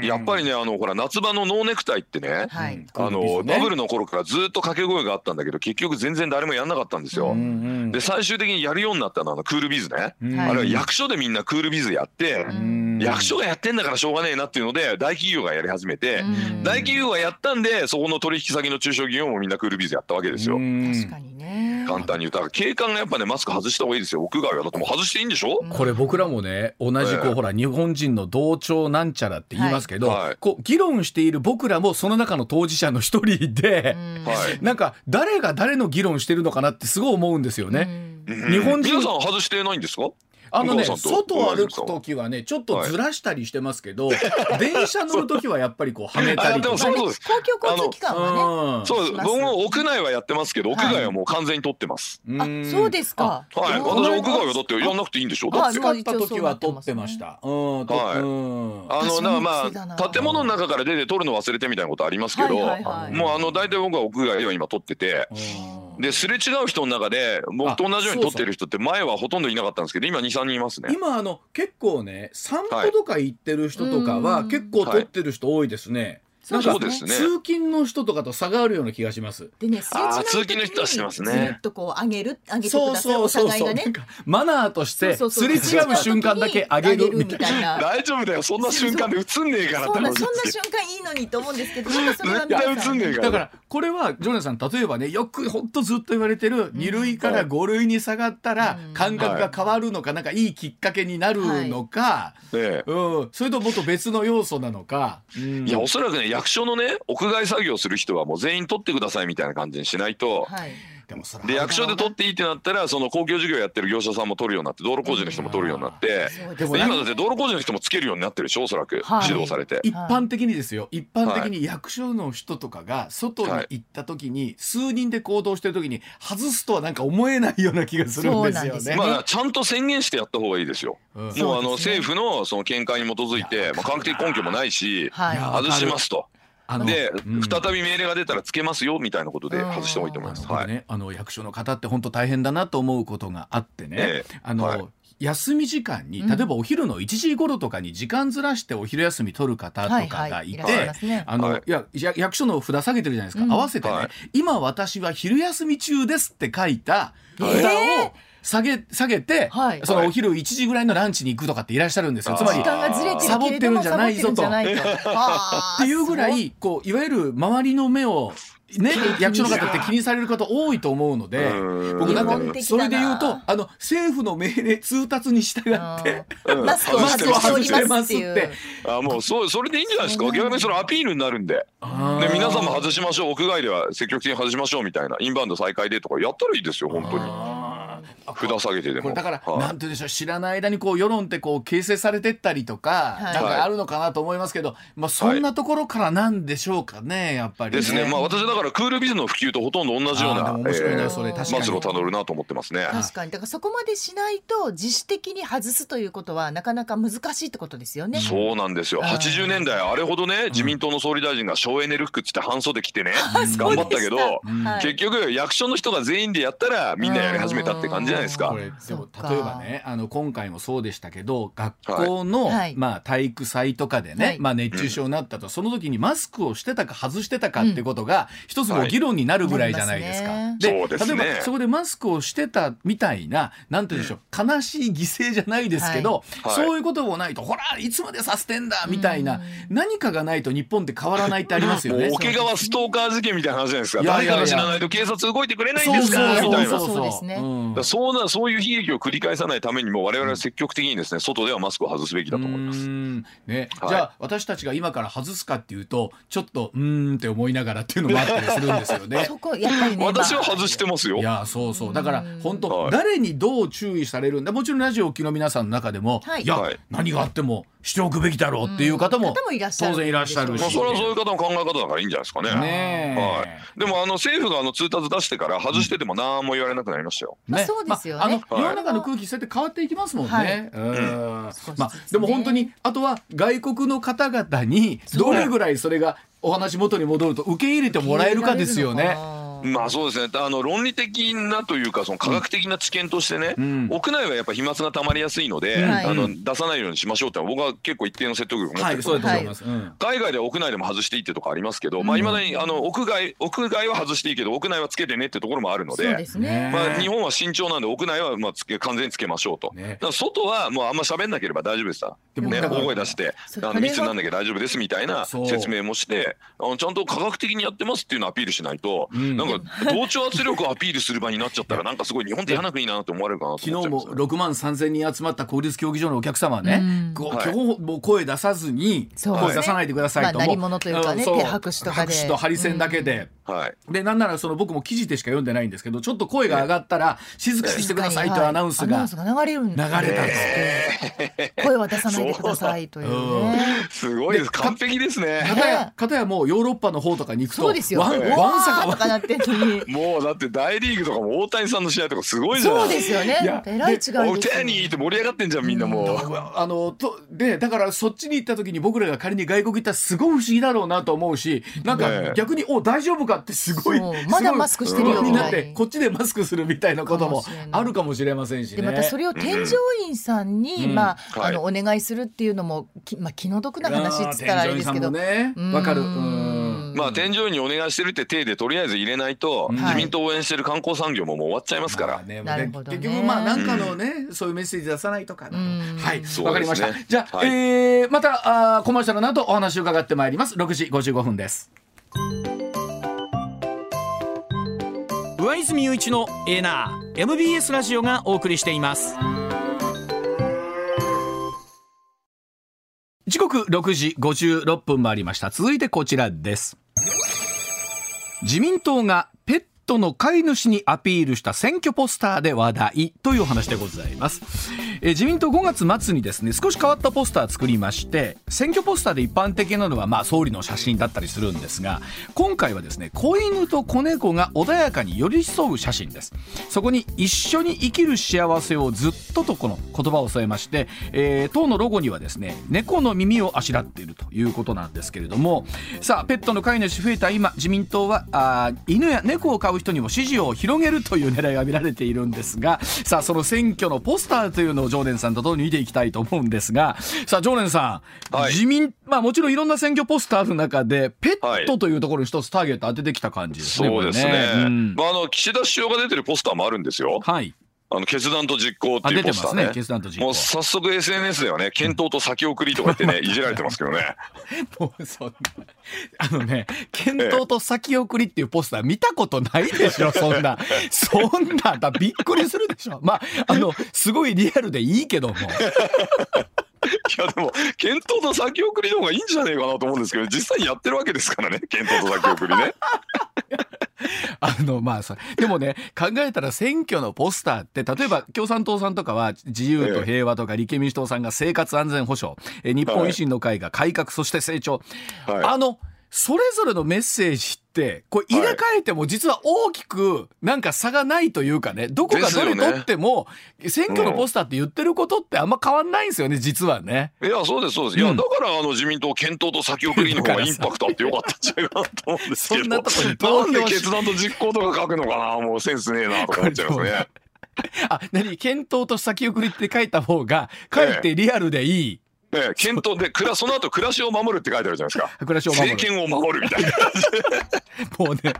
うん、やっぱりねあのほら夏場のノーネクタイってね、はい、あの、ね、バブルの頃からずっと掛け声があったんだけど結局全然誰もやんなかったんですよ。で最終的にやるようになったのはクールビズね、あれは役所でみんなクールビズやって、役所がやってんだからしょうがねえなっていうので大企業がやり始めて、大企業がやったんでそこの取引先の中小企業もみんなクールビズやったわけですよ。確かにね。簡単に言ったら警官がやっぱねマスク外した方がいいですよ。屋外はだってもう外していいんでしょ？これ僕らもね同じこう、ほら日本人の同調なんちゃらって言いますけど、はい、こう議論している僕らもその中の当事者の一人で、はい、*laughs* なんか誰が誰の議論してるのかなってすごい思うんですよね。日本人皆さん外してないんですか？あのね外歩く時はねちょっとずらしたりしてますけど、はい、電車乗る時はやっぱりこうはめたりとか、ね、公共交通機関はねそう僕も屋内はやってますけど屋外はもう完全に取ってます、はい、あそうですか。はい。私屋外はだってやんなくていいんでしょ。使った時は取ってました。うん、はい。あのだからまあ建物の中から出て取るの忘れてみたいなことありますけど、もうあの大体僕は屋外では今取っててですれ違う人の中で僕と同じように撮ってる人って前はほとんどいなかったんですけど今23人いますね。今あの結構ね散歩とか行ってる人とかは結構撮ってる人多いですね、なんか、ね、通勤の人とかと差があるような気がします。でね、通勤の人はしてますね。ずっとこう上げる、上げてください。そうそうそうね、マナーとしてすれ違う瞬間だけ上げるみたいな。大丈夫だよ。そんな瞬間で映んねえから。そんなそんな瞬間いいのにと思うんですけど、絶対映んねえから。だからこれはジョネさん例えばね、よく本当ずっと言われてる二類から五類に下がったら感覚が変わるのか、なんかいいきっかけになるのか、うん、それともっと別の要素なのか。いやおそらくね役所のね屋外作業する人はもう全員取ってくださいみたいな感じにしないと、はい、でもで役所で取っていいってなったらその公共事業やってる業者さんも取るようになって道路工事の人も取るようになって。で今だって道路工事の人もつけるようになってるでしょおそらく、はい、指導されて。一般的にですよ。一般的に役所の人とかが外に行った時に、数人で行動してる時に外すとはなんか思えないような気がするんですよね。まあちゃんと宣言してやった方がいいですよ。うん、もうあの政府のその見解に基づいて、まあ科学的根拠もないし、外しますと。で、うん、再び命令が出たらつけますよみたいなことで外してもいいと思います。はい、ね、あの役所の方って本当大変だなと思うことがあってね、ええ、あの、はい、休み時間に例えばお昼の1時頃とかに時間ずらしてお昼休み取る方とかがいて、あの、い、や役所の札下げてるじゃないですか、うん、合わせてね、はい、今私は昼休み中ですって書いた札を、えー下げ下げて、はい、そのお昼1時ぐらいのランチに行くとかっていらっしゃるんですよ。つまりサボってるんじゃないぞと。っていうぐらいこういわゆる周りの目をね、役所の方って気にされる方多いと思うので僕だってそれで言うとあの政府の命令通達に従ってマスクを外してますってあもうそうそれでいいんじゃないですか？逆にそのアピールになるんで。で皆さんも外しましょう。屋外では積極的に外しましょうみたいな。インバウンド再開でとかやったらいいですよ本当に。札下げてでも。だから、はい、なんて言うんでしょう知らない間にこう世論ってこう形成されてったりとか、はい、なんかあるのかなと思いますけど、まあそんなところからなんでしょうかねやっぱり、ね、ですね。まあ私だからクールビズの普及とほとんど同じような面白いな、えー、それ確かに。末路をたどるなと思ってますね。確かに。だからそこまでしないと自主的に外すということはなかなか難しいってことですよね。そうなんですよ。80年代あれほどね自民党の総理大臣が省エネル服っつって半袖着てね、頑張ったけど、結局役所の人が全員でやったらみんなやり始めたって感じじゃないですか？でも例えばねあの今回もそうでしたけど学校の、はい、まあ、体育祭とかでね、はい、まあ、熱中症になったと、うん、その時にマスクをしてたか外してたかってことが、一つの議論になるぐらいじゃないですか。はい、で、ね、例えばそこでマスクをしてたみたいななんて言うんでしょう、悲しい犠牲じゃないですけど、そういうこともないとほらいつまでさせてんだみたいな、何かがないと日本って変わらないってありますよね。桶川ストーカー事件みたいな話じゃないですか。誰かが知らないと警察動いてくれないんですかみたいな。そうですね。そうなそういう悲劇を繰り返さないためにも我々は積極的にですね外ではマスクを外すべきだと思います。ね、はい、じゃあ私たちが今から外すかっていうとちょっとうんって思いながらっていうのもあったりするんですよね。*laughs* そこやっぱりね、私は外してますよ。いやそうそう。だから本当誰にどう注意されるんだ。もちろんラジオを聴きの皆さんの中でも、はい、いや、はい、何があってもしておくべきだろうっていう方も当然いらっしゃるし、まあ、それはそういう方の考え方だからいいんじゃないですかね。ねはい、でもあの政府があの通達出してから外してても何も言われなくなりましたよ。ね、そうですよね、まあ、世の中の空気そうやって変わっていきますもんね。はい。うん、まあでも本当にあとは外国の方々にどれぐらいそれがお話元に戻ると受け入れてもらえるかですよね。まあそうですね。あの論理的なというかその科学的な知見としてね、うん、屋内はやっぱ飛沫がたまりやすいので、うん、あの出さないようにしましょうって僕は結構一定の説得力を持ってる。と思います、はい、海外では屋内でも外していいってとこありますけど、うん、まあいまだにあの屋外屋外は外していいけど屋内はつけてねってところもあるので、ね、まあ日本は慎重なんで屋内はまあつけ完全につけましょうと、ね、外はもうあんま喋んなければ大丈夫でしたね大声出してあの密になんなきゃ大丈夫ですみたいな説明もしてあのちゃんと科学的にやってますっていうのをアピールしないと、なんか同調圧力をアピールする場になっちゃったら *laughs* なんかすごい日本って嫌な国だなって思われるかなと昨日も6万3千人集まった公立競技場のお客様はね、うん、今日も声出さずに声出さないでくださいと、まあ、鳴り物というかね手拍手とかで。拍手とハリセンだけで、はい、でなんならその僕も記事でしか読んでないんですけどちょっと声が上がったら静かにしてくださいとい。うアナウンスが流れるん流れたんです声は出さないでくださいというね。すごいです。完璧ですね。かたやかたやもうヨーロッパの方とかに行くとそうですよ。ワンワンサかなってもうだって大リーグとかも大谷さんの試合とかすごいじゃんそうですよね。えらい違いですお手にって盛り上がってんじゃんみんなもう。あのとでだからそっちに行った時に僕らが仮に外国行ったらすごい不思議だろうなと思うしなんか逆に、お大丈夫かってすごいまだマスクしてるよに。なってこっちでマスクするみたいなこともあるかもしれませんし、ね、でまたそれを添乗員さんに、まああのお願いするっていうのもき、まあ、気の毒な話っつったらあれですけど。ね。わかる。うん。まあ添乗員にお願いしてるって体でとりあえず入れないと、自民党応援してる観光産業ももう終わっちゃいますから、ね、結局まあ何かのね、そういうメッセージ出さないとかはい。わかりました。じゃあ、はえまたあコマーシャルの後お話を伺ってまいります。6時55分です上泉雄一のエナー MBS ラジオがお送りしています。時刻6時56分もありました。続いてこちらです。自民党がトの飼い主にアピールした選挙ポスターで話題というお話でございます、え自民党5月末にですね少し変わったポスター作りまして選挙ポスターで一般的なのはまあ総理の写真だったりするんですが今回はですね子犬と子猫が穏やかに寄り添う写真です。そこに一緒に生きる幸せをずっととこの言葉を添えまして、えー、党のロゴにはですね猫の耳をあしらっているということなんですけれどもさあペットの飼い主増えた今自民党はあ犬や猫を飼う人にも支持を広げるという狙いが見られているんですがさあその選挙のポスターというのを常連さんとともに見ていきたいと思うんですがさあ常連さん、はい、自民まあもちろんいろんな選挙ポスターある中でペットというところに一つターゲット当ててきた感じですね。そうですね。ねうん、まああの岸田首相が出てるポスターもあるんですよ。はい。あの決断と実行っていうポスターね。ね決断と実行。もう早速 SNS ではね、検討と先送りとか言ってね、いじられてますけどね。*laughs* もうそんな、あのね、検討と先送りっていうポスター見たことないでしょ、そんな。そんな、だびっくりするでしょ。まあ、あの、すごいリアルでいいけども。いやでも検討と先送りの方がいいんじゃねえかなと思うんですけど実際やってるわけですからね検討と先送りね。あのまあそでもね考えたら選挙のポスターって例えば *laughs* 共産党さんとかは自由と平和とか立憲民主党さんが生活安全保障、え日本維新の会が改革そして成長、はい、あのそれぞれのメッセージってこれ入れ替えても実は大きくなんか差がないというかねどこがどれ取っても選挙のポスターって言ってることってあんま変わんないんですよね実はね。いやそうですそうです。いや、だからあの自民党検討と先送りの方がインパクトあってよかったんじゃないかなと思うんですけど。そんなとこになんで決断と実行とか書くのかなもうセンスねえなとか思っちゃいますね。*laughs* あ何？検討と先送りって書いた方がかえってリアルでいい。ね、検討で暮らその後暮らしを守るって書いてあるじゃないですか。暮らしを守る。政権を守るみたいな *laughs* もうね。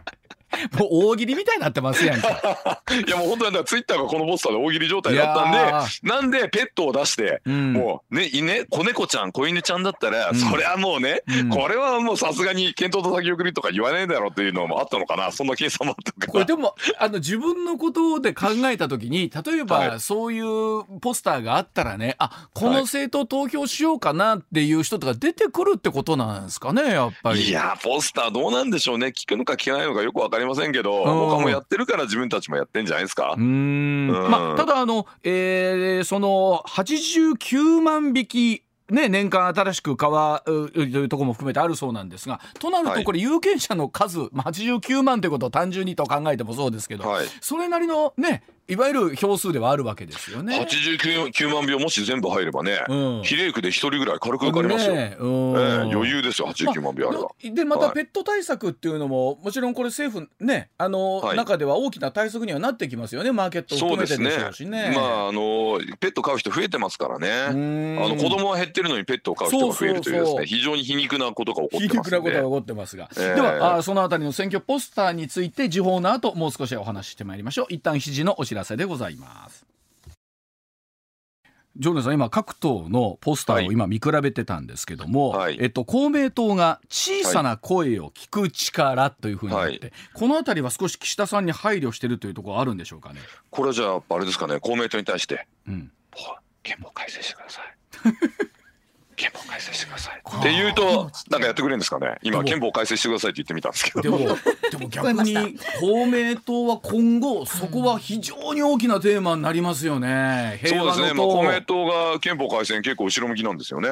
*laughs* もう大喜利みたいになってますやんか。*laughs* いやもう本当にツイッターがこのポスターで大喜利状態だったんで、なんでペットを出して、うん、もうね、ね、子猫ちゃん、子犬ちゃんだったら、うん、それはもうね、うん、これはもうさすがに検討と先送りとか言わねえだろうっていうのもあったのかな、そんな計算もあったかこれでも、あの自分のことで考えたときに、例えばそういうポスターがあったらね、あ、この政党投票しようかなっていう人とか出てくるってことなんですかね、やっぱり。いや、ポスターどうなんでしょうね。聞くのか聞かないのかよくわかりませんけど、他もやってるから自分たちもやってんじゃないですか？うん。まあ、ただあの、えー、その89万匹ね、年間新しく買うというところも含めてあるそうなんですがとなるとこれ有権者の数、はい、89万ということを単純にと考えてもそうですけど、はい、それなりのねいわゆる票数ではあるわけですよね。89万票もし全部入ればね、うん、比例区で一人ぐらい軽く受かりますよ。ねえー、余裕ですよ、89万票あれば。まあ、でまたペット対策っていうのも、はい、もちろんこれ政府ねあの、はい、中では大きな対策にはなってきますよね、マーケットを含めてでしょうしね。ねまああのペット飼う人増えてますからね。あの子供は減ってるのにペットを飼う人が増えるというですね非常に皮肉なことが起こってます、ね、皮肉なことが起こってますが、えー、ではあそのあたりの選挙ポスターについて時報の後もう少しお話ししてまいりましょう。一旦7時のお知らせでございます。ジョーネさん今各党のポスターを今見比べてたんですけども、はい、えっと、公明党が小さな声を聞く力というふうになって、はい、この辺りは少し岸田さんに配慮してるというところあるんでしょうかね。これはじゃああれですかね公明党に対して、うん、憲法改正してください憲法改正してください。って言うとなんかやってくれるんですかね。今憲法改正してくださいって言ってみたんですけど。でもでも逆に公明党は今後そこは非常に大きなテーマになりますよね、うん、そうですね、まあ、公明党が憲法改正結構後ろ向きなんですよね。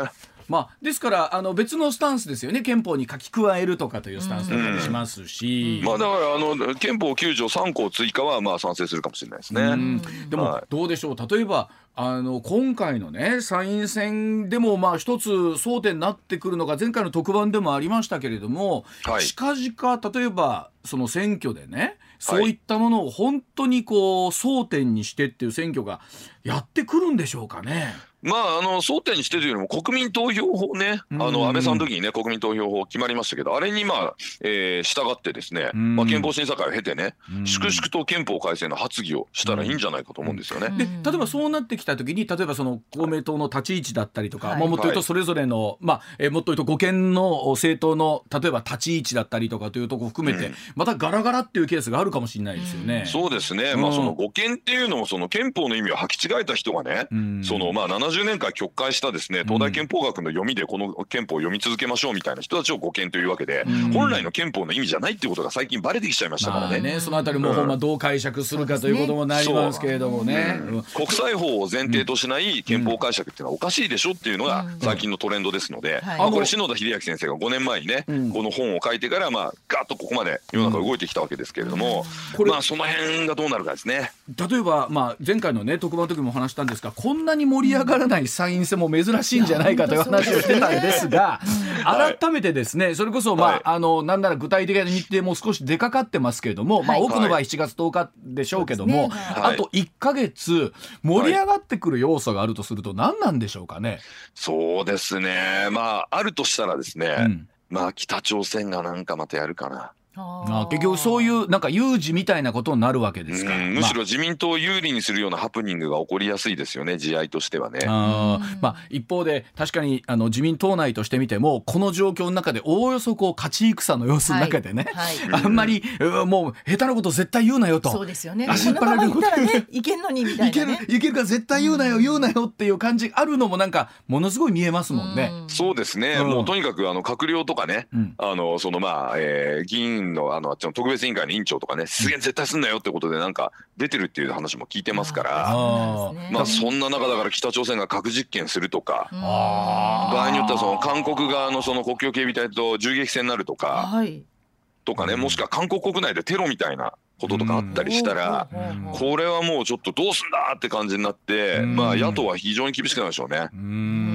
まあ、ですからあの別のスタンスですよね。憲法に書き加えるとかというスタンスだったりしますし、うん、まあ、だからあの憲法9条3項追加はまあ賛成するかもしれないですね。でもどうでしょう。例えばあの今回のね参院選でもまあ一つ争点になってくるのが前回の特番でもありましたけれども、はい、近々例えばその選挙でねそういったものを本当にこう争点にしてっていう選挙がやってくるんでしょうかね。まあ、あの争点にしてというよりも国民投票法ね、あの安倍さんの時にね、国民投票法決まりましたけど、あれにまあ、えー、従ってですね、まあ、憲法審査会を経てね、粛々と憲法改正の発議をしたらいいんじゃないかと思うんですよね。で例えばそうなってきた時に、例えばその公明党の立ち位置だったりとか、はい、まあ、もっと言うとそれぞれの、はい、まあ、えー、もっと言うと護憲の政党の例えば立ち位置だったりとかというとこ含めて、うん、またガラガラっていうケースがあるかもしれないですよね。そうですね、まあ、その護憲っていうのも、その憲法の意味を履き違えた人がね、そのまあ70年間曲解解したですね東大憲法学の読みでこの憲法を読み続けましょうみたいな人たちを護憲というわけで、本来の憲法の意味じゃないっていうことが最近ばれてきちゃいましたからね。ねそのあたりもほんまどう解釈するかということもなりますけれどもね。国際法を前提としない憲法解釈っていうのはおかしいでしょっていうのが最近のトレンドですので、まあ、これ篠田秀明先生が5年前にね、この本を書いてからまあガッとここまで世の中動いてきたわけですけれども、まあその辺がどうなるかですね。例えばまあ前回のね特番の時も話したんですがこんなに盛り上がらない参院選も珍しいんじゃないかという話をしてたんですが、*laughs* 改めてですね、それこそ、まあ、あの、なんなら具体的な日程も少し出かかってますけれども、まあ、多くの場合7月10日でしょうけども、あと1か月、盛り上がってくる要素があるとすると、何なんでしょうかね？そうですね。まあ、あるとしたらですね、うん、まあ、北朝鮮がなんかまたやるかな。あ結局そういうなんか有事みたいなことになるわけですか、むしろ自民党を有利にするようなハプニングが起こりやすいですよね地合としてはね。あまあ、一方で確かにあの自民党内としてみてもこの状況の中でおおよそこう勝ち戦の様子の中でね、はい。はい、あんまり、うん、もう下手なこと絶対言うなよと。そうですよね。足っ張られる。ことねいけんのにみたいな、ね、いけるいけるから絶対言うなよ、言うなよっていう感じあるのもなんかものすごい見えますもんね。うそうですね、もうとにかくあの閣僚とかね、あのそのまあ、えー、議員のあの特特別委員会の委員長とかね、出現絶対すんなよってことでなんか出てるっていう話も聞いてますから、まあそんな中だから北朝鮮が核実験するとか、場合によってはその韓国側のその国境警備隊と銃撃戦になるとか、とかね、もしくは韓国国内でテロみたいなこととかあったりしたら、これはもうちょっとどうすんだって感じになって、まあ野党は非常に厳しくなるでしょうね。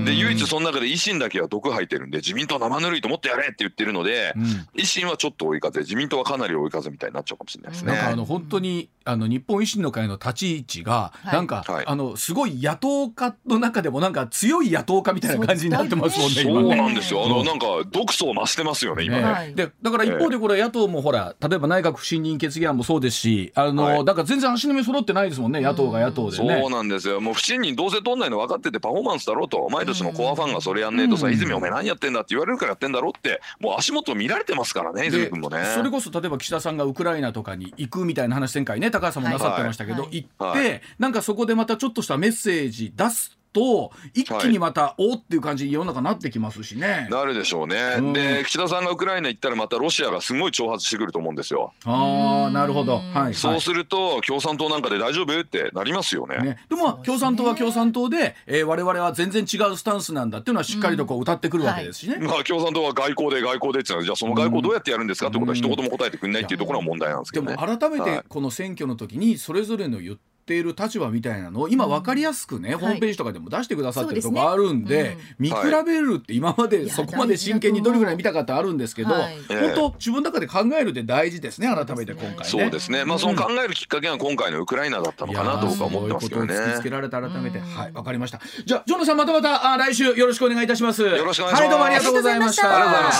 で唯一その中で維新だけは毒吐いてるんで自民党生ぬるいと思ってやれって言ってるので、維新はちょっと追い風自民党はかなり追い風みたいになっちゃうかもしれないですね。なんかあの本当にあの日本維新の会の立ち位置が、なんか、はい、あのすごい野党化の中でもなんか強い野党化みたいな感じになってますもんね。そうなんですよ。あのなんか毒素を増してますよね今ね。でだから一方でこれ野党もほら例えば内閣不信任決議案もそうですし、あの、はい、だから全然足並み揃ってないですもんね、野党が野党でね。そうなんですよ。もう不信任どうせ取んないの分かっててパフォーマンスだろうと、お前たちのコアファンがそれやんねえとさ、泉お前何やってんだって言われるからやってんだろうって、もう足元見られてますからね、泉君もね。それこそ例えば岸田さんがウクライナとかに行くみたいな話前回ね、高橋さんもなさってましたけど、はい、行って、なんかそこでまたちょっとしたメッセージ出すと一気にまた、おっていう感じに世の中なってきますしね。なるでしょうね。うん、で岸田さんがウクライナ行ったらまたロシアがすごい挑発してくると思うんですよ。ああなるほど。はい。そうすると共産党なんかで大丈夫ってなりますよね。ねでも共産党は共産党で、えー、我々は全然違うスタンスなんだっていうのはしっかりとこう歌ってくるわけですしね。うんはい、まあ共産党は外交で外交でってじゃあその外交どうやってやるんですかってことは一言も答えてくれないっていうところが問題なんですけどね。でも改めてこの選挙の時にそれぞれの言っている立場みたいなのを今分かりやすくね、うん、ホームページとかでも出してくださってるとこあるんで、ねうん、見比べるって今までそこまで真剣にどれぐらい見たかってあるんですけど、はい、本当自分の中で考えるって大事ですね改めて今回ね。そうですね。まあその考えるきっかけが今回のウクライナだったのかなと僕は思ってますけどね。突きつけられた改めて、はい分かりました。じゃあジョンさんまたまたあ来週よろしくお願いいたします。よろしくお願いします。はいどうもありがとうございました。ありがとうございまし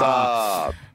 た。